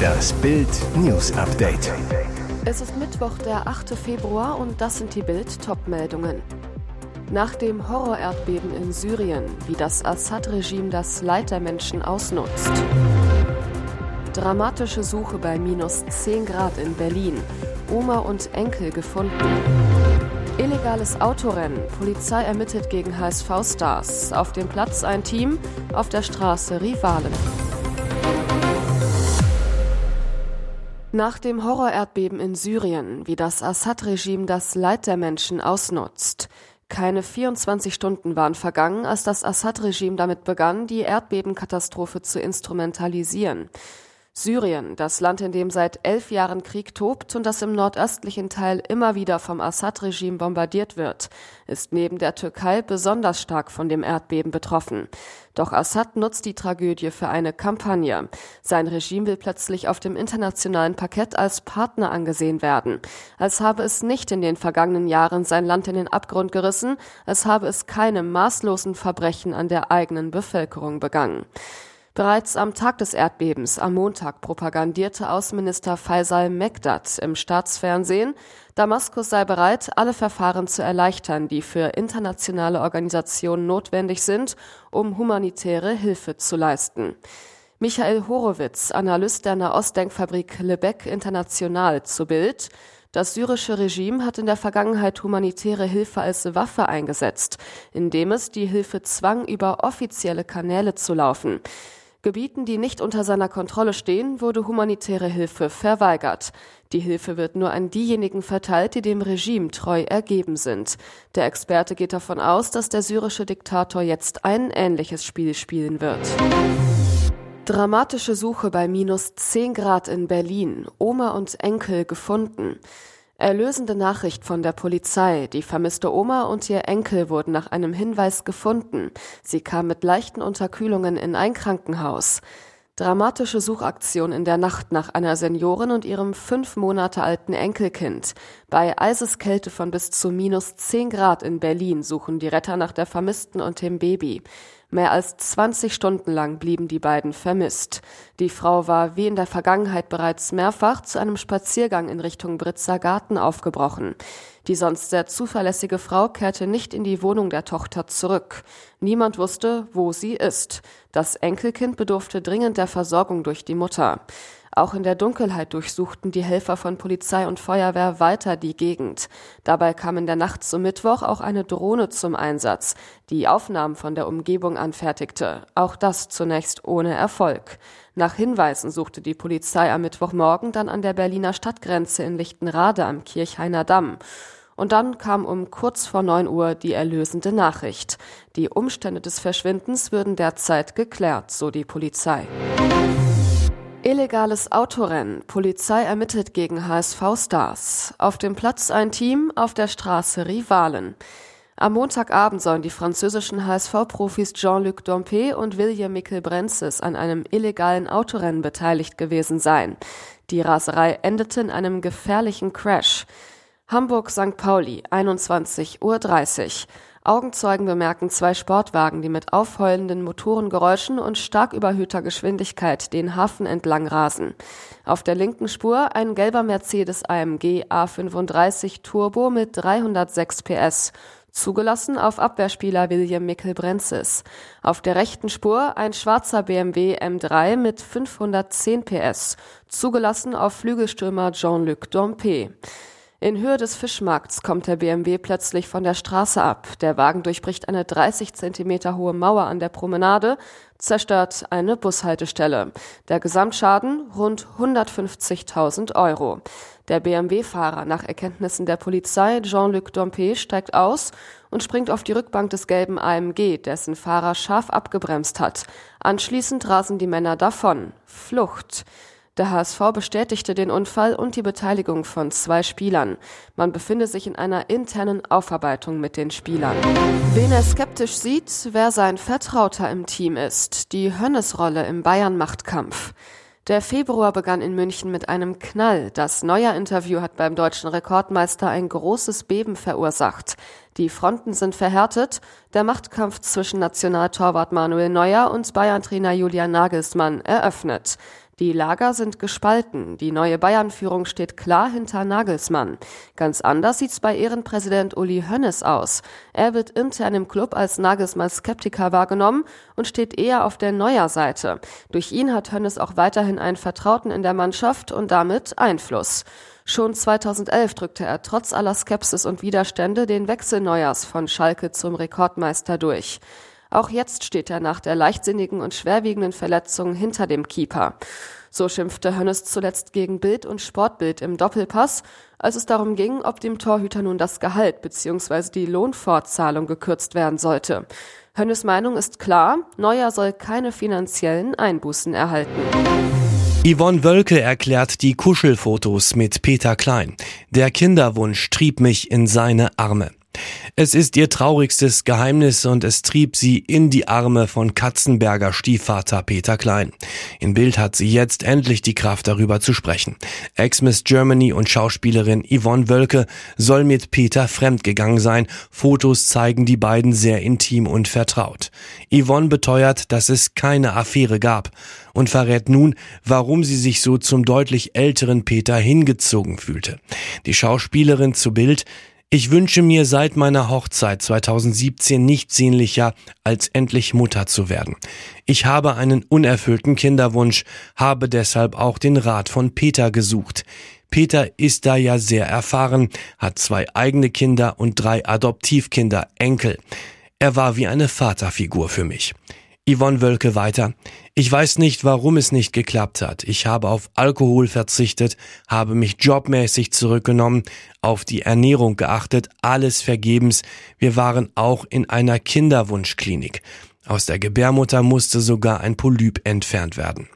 Das Bild News Update. Es ist Mittwoch, der 8. Februar und das sind die Bild Topmeldungen. Nach dem Horrorerdbeben in Syrien, wie das Assad-Regime das Leid der Menschen ausnutzt. Dramatische Suche bei minus 10 Grad in Berlin. Oma und Enkel gefunden. Illegales Autorennen. Polizei ermittelt gegen HSV-Stars. Auf dem Platz ein Team, auf der Straße Rivalen. Nach dem Horrorerdbeben in Syrien, wie das Assad-Regime das Leid der Menschen ausnutzt. Keine 24 Stunden waren vergangen, als das Assad-Regime damit begann, die Erdbebenkatastrophe zu instrumentalisieren. Syrien, das Land, in dem seit elf Jahren Krieg tobt und das im nordöstlichen Teil immer wieder vom Assad-Regime bombardiert wird, ist neben der Türkei besonders stark von dem Erdbeben betroffen. Doch Assad nutzt die Tragödie für eine Kampagne. Sein Regime will plötzlich auf dem internationalen Parkett als Partner angesehen werden. Als habe es nicht in den vergangenen Jahren sein Land in den Abgrund gerissen, als habe es keine maßlosen Verbrechen an der eigenen Bevölkerung begangen. Bereits am Tag des Erdbebens, am Montag, propagandierte Außenminister Faisal Mekdad im Staatsfernsehen, Damaskus sei bereit, alle Verfahren zu erleichtern, die für internationale Organisationen notwendig sind, um humanitäre Hilfe zu leisten. Michael Horowitz, Analyst der Nahostdenkfabrik Lebeck International zu Bild, das syrische Regime hat in der Vergangenheit humanitäre Hilfe als Waffe eingesetzt, indem es die Hilfe zwang, über offizielle Kanäle zu laufen. Gebieten, die nicht unter seiner Kontrolle stehen, wurde humanitäre Hilfe verweigert. Die Hilfe wird nur an diejenigen verteilt, die dem Regime treu ergeben sind. Der Experte geht davon aus, dass der syrische Diktator jetzt ein ähnliches Spiel spielen wird. Dramatische Suche bei minus 10 Grad in Berlin. Oma und Enkel gefunden. Erlösende Nachricht von der Polizei. Die vermisste Oma und ihr Enkel wurden nach einem Hinweis gefunden. Sie kam mit leichten Unterkühlungen in ein Krankenhaus. Dramatische Suchaktion in der Nacht nach einer Seniorin und ihrem fünf Monate alten Enkelkind. Bei Eiseskälte von bis zu minus zehn Grad in Berlin suchen die Retter nach der Vermissten und dem Baby. Mehr als 20 Stunden lang blieben die beiden vermisst. Die Frau war wie in der Vergangenheit bereits mehrfach zu einem Spaziergang in Richtung Britzer Garten aufgebrochen. Die sonst sehr zuverlässige Frau kehrte nicht in die Wohnung der Tochter zurück. Niemand wusste, wo sie ist. Das Enkelkind bedurfte dringend der Versorgung durch die Mutter. Auch in der Dunkelheit durchsuchten die Helfer von Polizei und Feuerwehr weiter die Gegend. Dabei kam in der Nacht zum Mittwoch auch eine Drohne zum Einsatz, die Aufnahmen von der Umgebung anfertigte. Auch das zunächst ohne Erfolg. Nach Hinweisen suchte die Polizei am Mittwochmorgen dann an der Berliner Stadtgrenze in Lichtenrade am Kirchhainer Damm. Und dann kam um kurz vor neun Uhr die erlösende Nachricht. Die Umstände des Verschwindens würden derzeit geklärt, so die Polizei. Illegales Autorennen. Polizei ermittelt gegen HSV-Stars. Auf dem Platz ein Team, auf der Straße Rivalen. Am Montagabend sollen die französischen HSV-Profis Jean-Luc Dompe und William Mikkel Brenzes an einem illegalen Autorennen beteiligt gewesen sein. Die Raserei endete in einem gefährlichen Crash. Hamburg-St. Pauli, 21.30 Uhr. Augenzeugen bemerken zwei Sportwagen, die mit aufheulenden Motorengeräuschen und stark überhöhter Geschwindigkeit den Hafen entlang rasen. Auf der linken Spur ein gelber Mercedes AMG A35 Turbo mit 306 PS. Zugelassen auf Abwehrspieler William Mickel-Brenzis. Auf der rechten Spur ein schwarzer BMW M3 mit 510 PS. Zugelassen auf Flügelstürmer Jean-Luc Dompe. In Höhe des Fischmarkts kommt der BMW plötzlich von der Straße ab. Der Wagen durchbricht eine 30 Zentimeter hohe Mauer an der Promenade, zerstört eine Bushaltestelle. Der Gesamtschaden rund 150.000 Euro. Der BMW-Fahrer, nach Erkenntnissen der Polizei, Jean-Luc Dompe, steigt aus und springt auf die Rückbank des gelben AMG, dessen Fahrer scharf abgebremst hat. Anschließend rasen die Männer davon. Flucht. Der HSV bestätigte den Unfall und die Beteiligung von zwei Spielern. Man befinde sich in einer internen Aufarbeitung mit den Spielern. Wen er skeptisch sieht, wer sein Vertrauter im Team ist. Die Hönnesrolle im Bayern-Machtkampf. Der Februar begann in München mit einem Knall. Das Neuer-Interview hat beim deutschen Rekordmeister ein großes Beben verursacht. Die Fronten sind verhärtet. Der Machtkampf zwischen Nationaltorwart Manuel Neuer und Bayern-Trainer Julian Nagelsmann eröffnet. Die Lager sind gespalten. Die neue Bayern-Führung steht klar hinter Nagelsmann. Ganz anders sieht's bei Ehrenpräsident Uli Hönnes aus. Er wird intern im Club als Nagelsmann Skeptiker wahrgenommen und steht eher auf der Neuer Seite. Durch ihn hat Hönnes auch weiterhin einen Vertrauten in der Mannschaft und damit Einfluss. Schon 2011 drückte er trotz aller Skepsis und Widerstände den Wechsel Neuers von Schalke zum Rekordmeister durch. Auch jetzt steht er nach der leichtsinnigen und schwerwiegenden Verletzung hinter dem Keeper. So schimpfte Hönnes zuletzt gegen Bild und Sportbild im Doppelpass, als es darum ging, ob dem Torhüter nun das Gehalt bzw. die Lohnfortzahlung gekürzt werden sollte. Hönnes Meinung ist klar, Neuer soll keine finanziellen Einbußen erhalten. Yvonne Wölke erklärt die Kuschelfotos mit Peter Klein. Der Kinderwunsch trieb mich in seine Arme. Es ist ihr traurigstes Geheimnis und es trieb sie in die Arme von Katzenberger Stiefvater Peter Klein. In Bild hat sie jetzt endlich die Kraft darüber zu sprechen. Ex-Miss Germany und Schauspielerin Yvonne Wölke soll mit Peter fremdgegangen sein. Fotos zeigen die beiden sehr intim und vertraut. Yvonne beteuert, dass es keine Affäre gab und verrät nun, warum sie sich so zum deutlich älteren Peter hingezogen fühlte. Die Schauspielerin zu Bild ich wünsche mir seit meiner Hochzeit 2017 nichts sehnlicher, als endlich Mutter zu werden. Ich habe einen unerfüllten Kinderwunsch, habe deshalb auch den Rat von Peter gesucht. Peter ist da ja sehr erfahren, hat zwei eigene Kinder und drei Adoptivkinder, Enkel. Er war wie eine Vaterfigur für mich. Yvonne Wölke weiter. Ich weiß nicht, warum es nicht geklappt hat. Ich habe auf Alkohol verzichtet, habe mich jobmäßig zurückgenommen, auf die Ernährung geachtet, alles vergebens. Wir waren auch in einer Kinderwunschklinik. Aus der Gebärmutter musste sogar ein Polyp entfernt werden.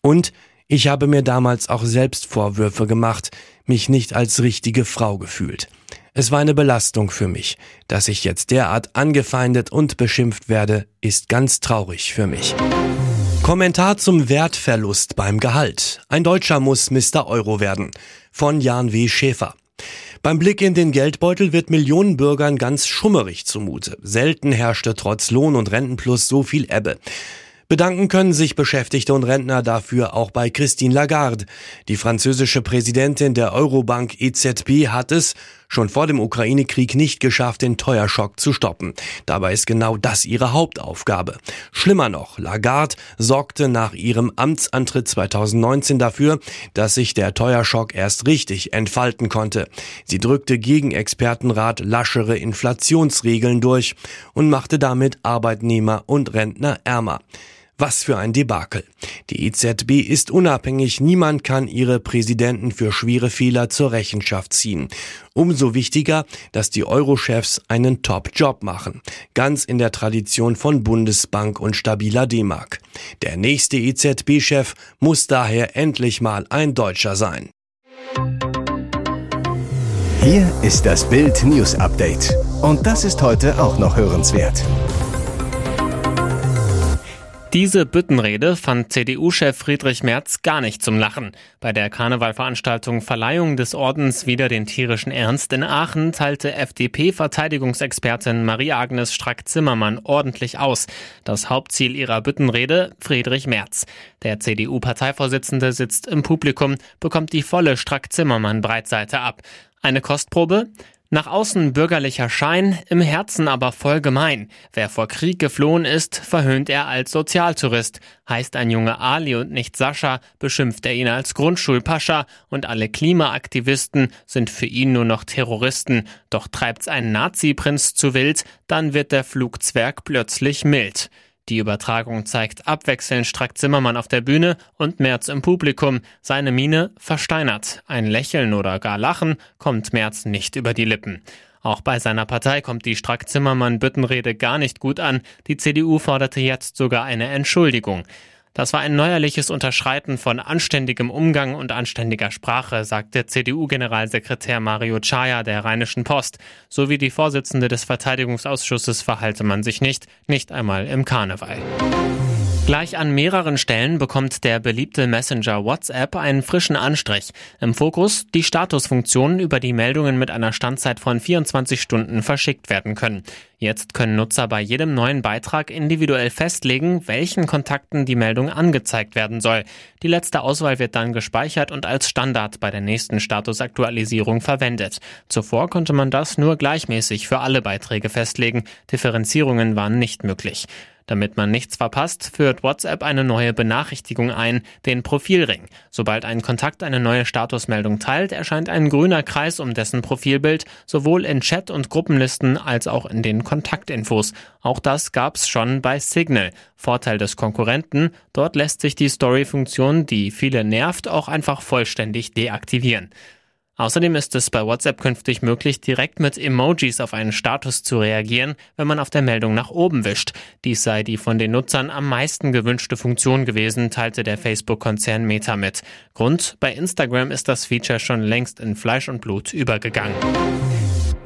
Und ich habe mir damals auch selbst Vorwürfe gemacht, mich nicht als richtige Frau gefühlt. Es war eine Belastung für mich. Dass ich jetzt derart angefeindet und beschimpft werde, ist ganz traurig für mich. Kommentar zum Wertverlust beim Gehalt. Ein Deutscher muss Mr. Euro werden. Von Jan W. Schäfer. Beim Blick in den Geldbeutel wird Millionen Bürgern ganz schummerig zumute. Selten herrschte trotz Lohn- und Rentenplus so viel Ebbe. Bedanken können sich Beschäftigte und Rentner dafür auch bei Christine Lagarde. Die französische Präsidentin der Eurobank EZB hat es schon vor dem Ukraine-Krieg nicht geschafft, den Teuerschock zu stoppen. Dabei ist genau das ihre Hauptaufgabe. Schlimmer noch, Lagarde sorgte nach ihrem Amtsantritt 2019 dafür, dass sich der Teuerschock erst richtig entfalten konnte. Sie drückte gegen Expertenrat laschere Inflationsregeln durch und machte damit Arbeitnehmer und Rentner ärmer. Was für ein Debakel. Die EZB ist unabhängig, niemand kann ihre Präsidenten für schwere Fehler zur Rechenschaft ziehen. Umso wichtiger, dass die Euro-Chefs einen Top-Job machen. Ganz in der Tradition von Bundesbank und stabiler D-Mark. Der nächste EZB-Chef muss daher endlich mal ein Deutscher sein. Hier ist das Bild News Update. Und das ist heute auch noch hörenswert. Diese Büttenrede fand CDU-Chef Friedrich Merz gar nicht zum Lachen. Bei der Karnevalveranstaltung Verleihung des Ordens Wider den tierischen Ernst in Aachen teilte FDP-Verteidigungsexpertin Marie-Agnes Strack-Zimmermann ordentlich aus. Das Hauptziel ihrer Büttenrede Friedrich Merz. Der CDU-Parteivorsitzende sitzt im Publikum, bekommt die volle Strack-Zimmermann-Breitseite ab. Eine Kostprobe? Nach außen bürgerlicher Schein, im Herzen aber voll gemein. Wer vor Krieg geflohen ist, verhöhnt er als Sozialtourist. Heißt ein Junge Ali und nicht Sascha, beschimpft er ihn als Grundschulpascha und alle Klimaaktivisten sind für ihn nur noch Terroristen. Doch treibt's ein Nazi-Prinz zu wild, dann wird der Flugzwerg plötzlich mild. Die Übertragung zeigt abwechselnd Strack Zimmermann auf der Bühne und Merz im Publikum. Seine Miene versteinert. Ein Lächeln oder gar Lachen kommt Merz nicht über die Lippen. Auch bei seiner Partei kommt die Strack-Zimmermann-Büttenrede gar nicht gut an. Die CDU forderte jetzt sogar eine Entschuldigung. Das war ein neuerliches Unterschreiten von anständigem Umgang und anständiger Sprache, sagte CDU-Generalsekretär Mario Chaya der Rheinischen Post. So wie die Vorsitzende des Verteidigungsausschusses verhalte man sich nicht, nicht einmal im Karneval. Gleich an mehreren Stellen bekommt der beliebte Messenger WhatsApp einen frischen Anstrich. Im Fokus die Statusfunktionen, über die Meldungen mit einer Standzeit von 24 Stunden verschickt werden können. Jetzt können Nutzer bei jedem neuen Beitrag individuell festlegen, welchen Kontakten die Meldung angezeigt werden soll. Die letzte Auswahl wird dann gespeichert und als Standard bei der nächsten Statusaktualisierung verwendet. Zuvor konnte man das nur gleichmäßig für alle Beiträge festlegen. Differenzierungen waren nicht möglich. Damit man nichts verpasst, führt WhatsApp eine neue Benachrichtigung ein, den Profilring. Sobald ein Kontakt eine neue Statusmeldung teilt, erscheint ein grüner Kreis um dessen Profilbild, sowohl in Chat- und Gruppenlisten als auch in den Kontaktinfos. Auch das gab's schon bei Signal. Vorteil des Konkurrenten, dort lässt sich die Story-Funktion, die viele nervt, auch einfach vollständig deaktivieren. Außerdem ist es bei WhatsApp künftig möglich, direkt mit Emojis auf einen Status zu reagieren, wenn man auf der Meldung nach oben wischt. Dies sei die von den Nutzern am meisten gewünschte Funktion gewesen, teilte der Facebook-Konzern Meta mit. Grund, bei Instagram ist das Feature schon längst in Fleisch und Blut übergegangen.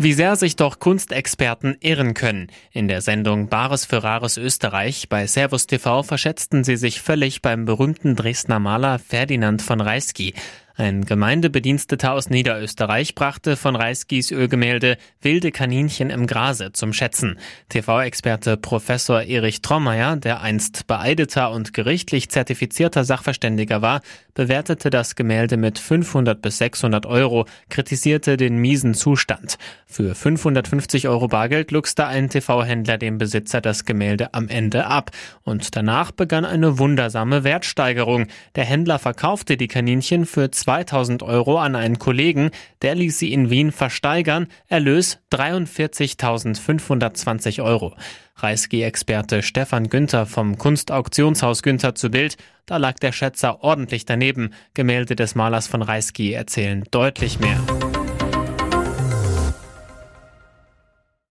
Wie sehr sich doch Kunstexperten irren können. In der Sendung Bares für Rares Österreich bei Servus TV verschätzten sie sich völlig beim berühmten Dresdner Maler Ferdinand von Reisky. Ein Gemeindebediensteter aus Niederösterreich brachte von Reiskis Ölgemälde Wilde Kaninchen im Grase zum Schätzen. TV-Experte Professor Erich Trommeier, der einst beeideter und gerichtlich zertifizierter Sachverständiger war, bewertete das Gemälde mit 500 bis 600 Euro, kritisierte den miesen Zustand. Für 550 Euro Bargeld luchste ein TV-Händler dem Besitzer das Gemälde am Ende ab. Und danach begann eine wundersame Wertsteigerung. Der Händler verkaufte die Kaninchen für 2000 Euro an einen Kollegen, der ließ sie in Wien versteigern, Erlös 43.520 Euro. Reisky-Experte Stefan Günther vom Kunstauktionshaus Günther zu Bild, da lag der Schätzer ordentlich daneben. Gemälde des Malers von Reisky erzählen deutlich mehr.